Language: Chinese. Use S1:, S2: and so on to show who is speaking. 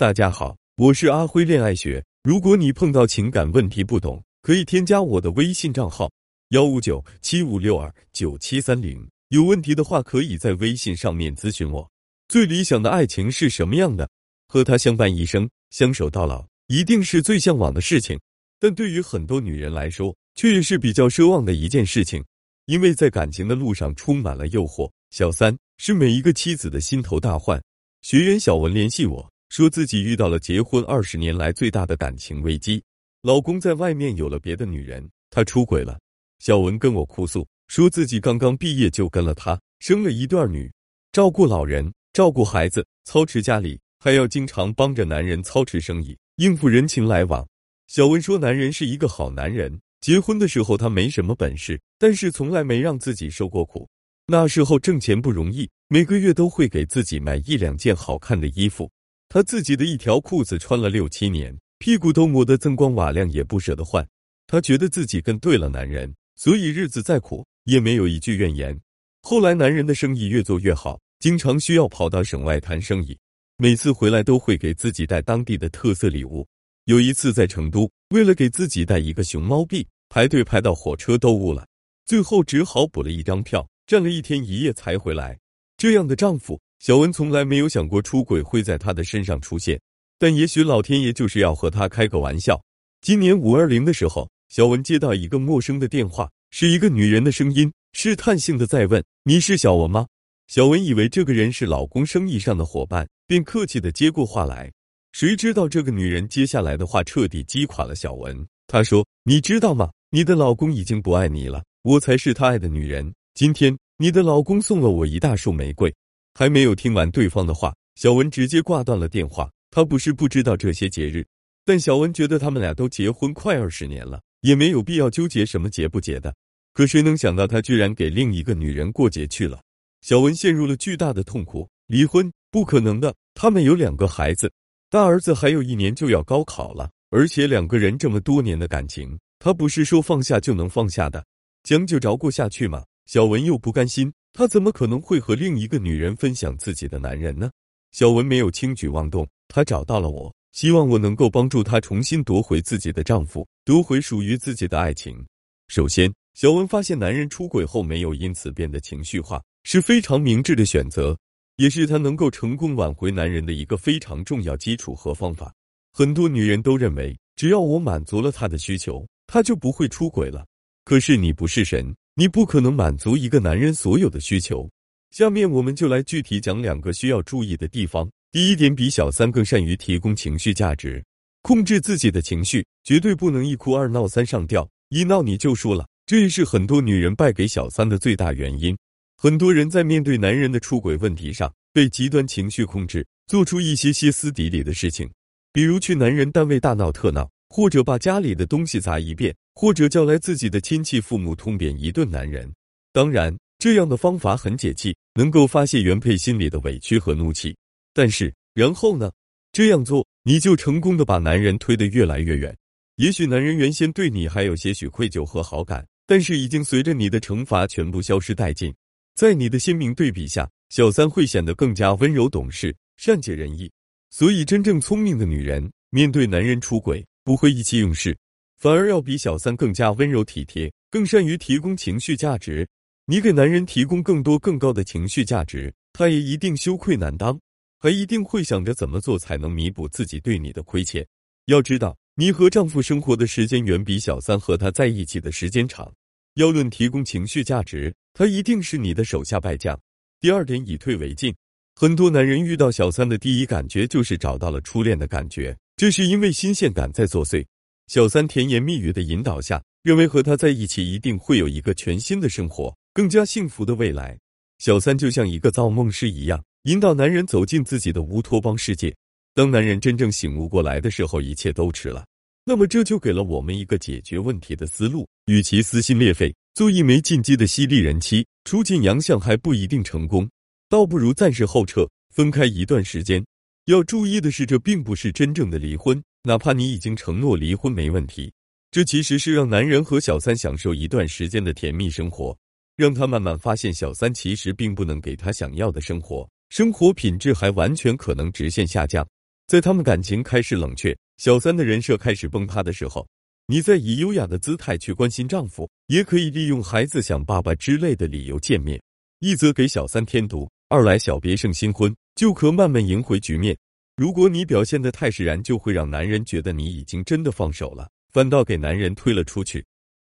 S1: 大家好，我是阿辉恋爱学。如果你碰到情感问题不懂，可以添加我的微信账号幺五九七五六二九七三零。有问题的话，可以在微信上面咨询我。最理想的爱情是什么样的？和他相伴一生，相守到老，一定是最向往的事情。但对于很多女人来说，却也是比较奢望的一件事情，因为在感情的路上充满了诱惑。小三是每一个妻子的心头大患。学员小文联系我。说自己遇到了结婚二十年来最大的感情危机，老公在外面有了别的女人，他出轨了。小文跟我哭诉，说自己刚刚毕业就跟了他，生了一对女，照顾老人，照顾孩子，操持家里，还要经常帮着男人操持生意，应付人情来往。小文说，男人是一个好男人，结婚的时候他没什么本事，但是从来没让自己受过苦。那时候挣钱不容易，每个月都会给自己买一两件好看的衣服。他自己的一条裤子穿了六七年，屁股都磨得锃光瓦亮，也不舍得换。他觉得自己跟对了男人，所以日子再苦也没有一句怨言。后来男人的生意越做越好，经常需要跑到省外谈生意，每次回来都会给自己带当地的特色礼物。有一次在成都，为了给自己带一个熊猫币，排队排到火车都误了，最后只好补了一张票，站了一天一夜才回来。这样的丈夫。小文从来没有想过出轨会在他的身上出现，但也许老天爷就是要和他开个玩笑。今年五二零的时候，小文接到一个陌生的电话，是一个女人的声音，试探性的在问：“你是小文吗？”小文以为这个人是老公生意上的伙伴，便客气的接过话来。谁知道这个女人接下来的话彻底击垮了小文。她说：“你知道吗？你的老公已经不爱你了，我才是他爱的女人。今天你的老公送了我一大束玫瑰。”还没有听完对方的话，小文直接挂断了电话。他不是不知道这些节日，但小文觉得他们俩都结婚快二十年了，也没有必要纠结什么节不节的。可谁能想到，他居然给另一个女人过节去了？小文陷入了巨大的痛苦。离婚不可能的，他们有两个孩子，大儿子还有一年就要高考了，而且两个人这么多年的感情，他不是说放下就能放下的，将就着过下去吗？小文又不甘心。他怎么可能会和另一个女人分享自己的男人呢？小文没有轻举妄动，她找到了我，希望我能够帮助她重新夺回自己的丈夫，夺回属于自己的爱情。首先，小文发现男人出轨后没有因此变得情绪化，是非常明智的选择，也是她能够成功挽回男人的一个非常重要基础和方法。很多女人都认为，只要我满足了他的需求，他就不会出轨了。可是你不是神。你不可能满足一个男人所有的需求。下面我们就来具体讲两个需要注意的地方。第一点，比小三更善于提供情绪价值，控制自己的情绪，绝对不能一哭二闹三上吊，一闹你就输了。这也是很多女人败给小三的最大原因。很多人在面对男人的出轨问题上，被极端情绪控制，做出一些歇斯底里的事情，比如去男人单位大闹特闹，或者把家里的东西砸一遍。或者叫来自己的亲戚父母痛扁一顿男人，当然这样的方法很解气，能够发泄原配心里的委屈和怒气。但是然后呢？这样做你就成功的把男人推得越来越远。也许男人原先对你还有些许愧疚和好感，但是已经随着你的惩罚全部消失殆尽。在你的鲜明对比下，小三会显得更加温柔懂事、善解人意。所以，真正聪明的女人面对男人出轨，不会意气用事。反而要比小三更加温柔体贴，更善于提供情绪价值。你给男人提供更多更高的情绪价值，他也一定羞愧难当，还一定会想着怎么做才能弥补自己对你的亏欠。要知道，你和丈夫生活的时间远比小三和他在一起的时间长。要论提供情绪价值，他一定是你的手下败将。第二点，以退为进。很多男人遇到小三的第一感觉就是找到了初恋的感觉，这是因为新鲜感在作祟。小三甜言蜜语的引导下，认为和他在一起一定会有一个全新的生活，更加幸福的未来。小三就像一个造梦师一样，引导男人走进自己的乌托邦世界。当男人真正醒悟过来的时候，一切都迟了。那么这就给了我们一个解决问题的思路：与其撕心裂肺做一枚进击的犀利人妻，出尽洋相还不一定成功，倒不如暂时后撤，分开一段时间。要注意的是，这并不是真正的离婚。哪怕你已经承诺离婚没问题，这其实是让男人和小三享受一段时间的甜蜜生活，让他慢慢发现小三其实并不能给他想要的生活，生活品质还完全可能直线下降。在他们感情开始冷却，小三的人设开始崩塌的时候，你再以优雅的姿态去关心丈夫，也可以利用孩子想爸爸之类的理由见面，一则给小三添堵，二来小别胜新婚，就可慢慢赢回局面。如果你表现的太释然，就会让男人觉得你已经真的放手了，反倒给男人推了出去。